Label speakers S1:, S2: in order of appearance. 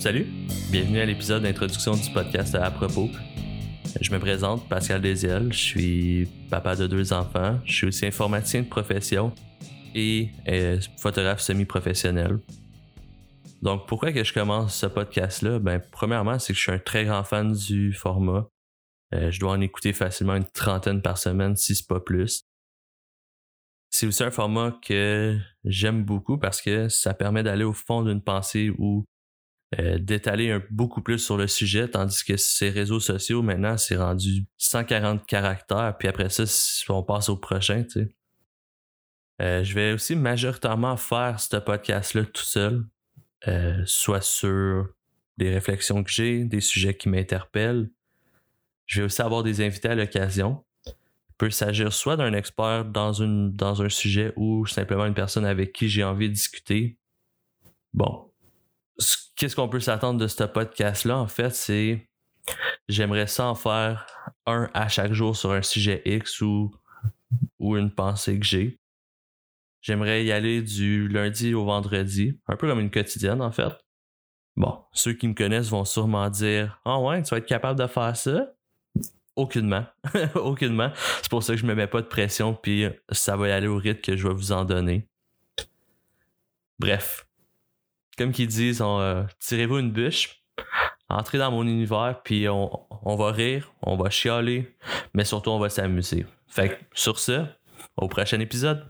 S1: Salut, bienvenue à l'épisode d'introduction du podcast à, propos. Je me présente Pascal Desiel, je suis papa de deux enfants, je suis aussi informaticien de profession et euh, photographe semi-professionnel. Donc pourquoi que je commence ce podcast-là? Ben premièrement, c'est que je suis un très grand fan du format. Euh, je dois en écouter facilement une trentaine par semaine, si c'est pas plus. C'est aussi un format que j'aime beaucoup parce que ça permet d'aller au fond d'une pensée ou euh, d'étaler beaucoup plus sur le sujet, tandis que ces réseaux sociaux, maintenant, c'est rendu 140 caractères, puis après ça, on passe au prochain, tu sais. Euh, je vais aussi majoritairement faire ce podcast-là tout seul, euh, soit sur des réflexions que j'ai, des sujets qui m'interpellent. Je vais aussi avoir des invités à l'occasion. Il peut s'agir soit d'un expert dans, une, dans un sujet ou simplement une personne avec qui j'ai envie de discuter. Bon, qu'est-ce qu'on peut s'attendre de ce podcast-là, en fait, c'est j'aimerais ça en faire un à chaque jour sur un sujet X ou, ou une pensée que j'ai. J'aimerais y aller du lundi au vendredi, un peu comme une quotidienne en fait. Bon, ceux qui me connaissent vont sûrement dire Ah ouais, tu vas être capable de faire ça? Aucunement. Aucunement. C'est pour ça que je me mets pas de pression, puis ça va y aller au rythme que je vais vous en donner. Bref, comme qu'ils disent, euh, tirez-vous une bûche, entrez dans mon univers, puis on, on, va rire, on va chialer, mais surtout on va s'amuser. Fait que sur ce, au prochain épisode.